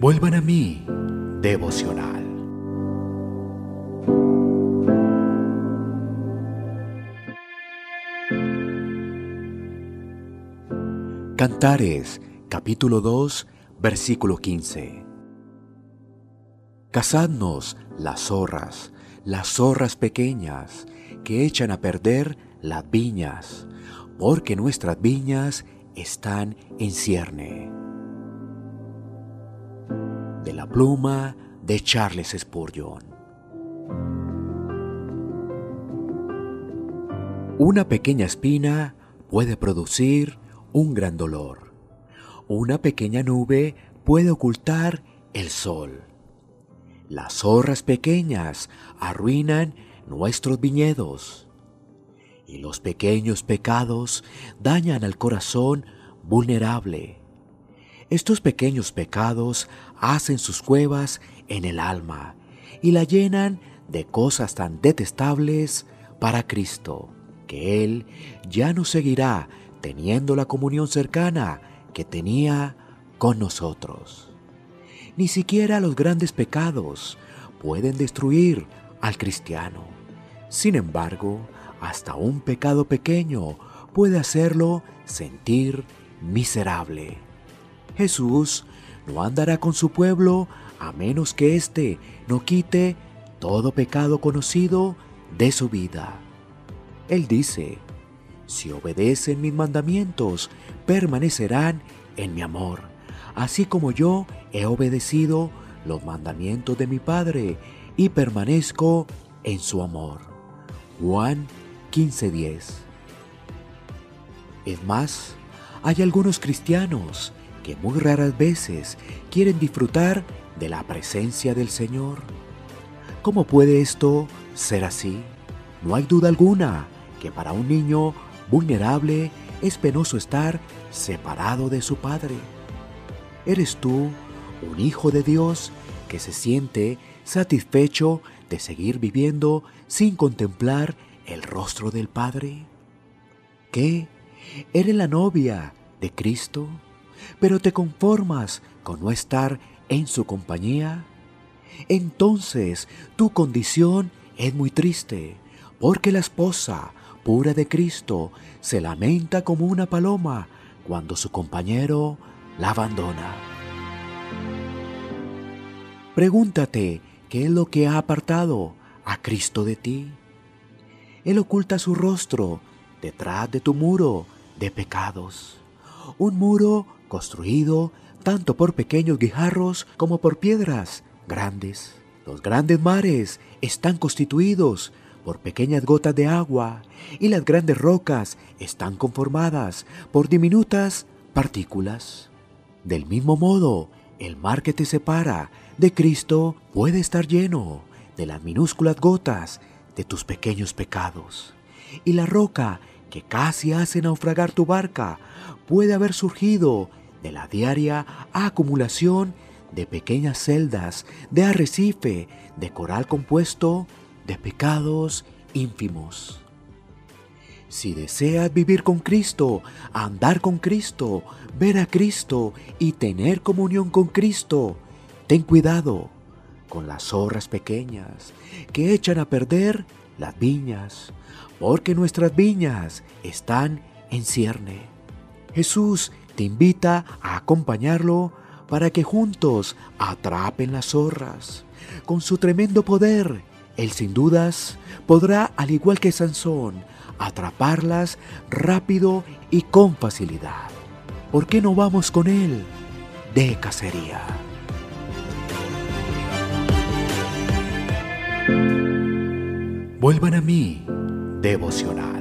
Vuelvan a mí, devocional. Cantares, capítulo 2, versículo 15. Cazadnos las zorras, las zorras pequeñas, que echan a perder las viñas, porque nuestras viñas están en cierne. De la pluma de Charles Spurgeon. Una pequeña espina puede producir un gran dolor. Una pequeña nube puede ocultar el sol. Las zorras pequeñas arruinan nuestros viñedos. Y los pequeños pecados dañan al corazón vulnerable. Estos pequeños pecados hacen sus cuevas en el alma y la llenan de cosas tan detestables para Cristo, que Él ya no seguirá teniendo la comunión cercana que tenía con nosotros. Ni siquiera los grandes pecados pueden destruir al cristiano. Sin embargo, hasta un pecado pequeño puede hacerlo sentir miserable. Jesús no andará con su pueblo a menos que éste no quite todo pecado conocido de su vida. Él dice, si obedecen mis mandamientos, permanecerán en mi amor, así como yo he obedecido los mandamientos de mi Padre y permanezco en su amor. Juan 15:10 Es más, hay algunos cristianos que muy raras veces quieren disfrutar de la presencia del Señor. ¿Cómo puede esto ser así? No hay duda alguna que para un niño vulnerable, es penoso estar separado de su Padre. ¿Eres tú un hijo de Dios que se siente satisfecho de seguir viviendo sin contemplar el rostro del Padre? ¿Qué? ¿Eres la novia de Cristo? ¿Pero te conformas con no estar en su compañía? Entonces tu condición es muy triste, porque la esposa pura de Cristo se lamenta como una paloma cuando su compañero la abandona. Pregúntate qué es lo que ha apartado a Cristo de ti. Él oculta su rostro detrás de tu muro de pecados. Un muro construido tanto por pequeños guijarros como por piedras grandes. Los grandes mares están constituidos por pequeñas gotas de agua y las grandes rocas están conformadas por diminutas partículas. Del mismo modo, el mar que te separa de Cristo puede estar lleno de las minúsculas gotas de tus pequeños pecados. Y la roca que casi hace naufragar tu barca puede haber surgido de la diaria acumulación de pequeñas celdas de arrecife de coral compuesto de pecados ínfimos. Si deseas vivir con Cristo, andar con Cristo, ver a Cristo y tener comunión con Cristo, ten cuidado con las zorras pequeñas que echan a perder las viñas, porque nuestras viñas están en cierne. Jesús te invita a acompañarlo para que juntos atrapen las zorras. Con su tremendo poder, él sin dudas podrá, al igual que Sansón, atraparlas rápido y con facilidad. ¿Por qué no vamos con Él de cacería? Vuelvan a mí, devocional.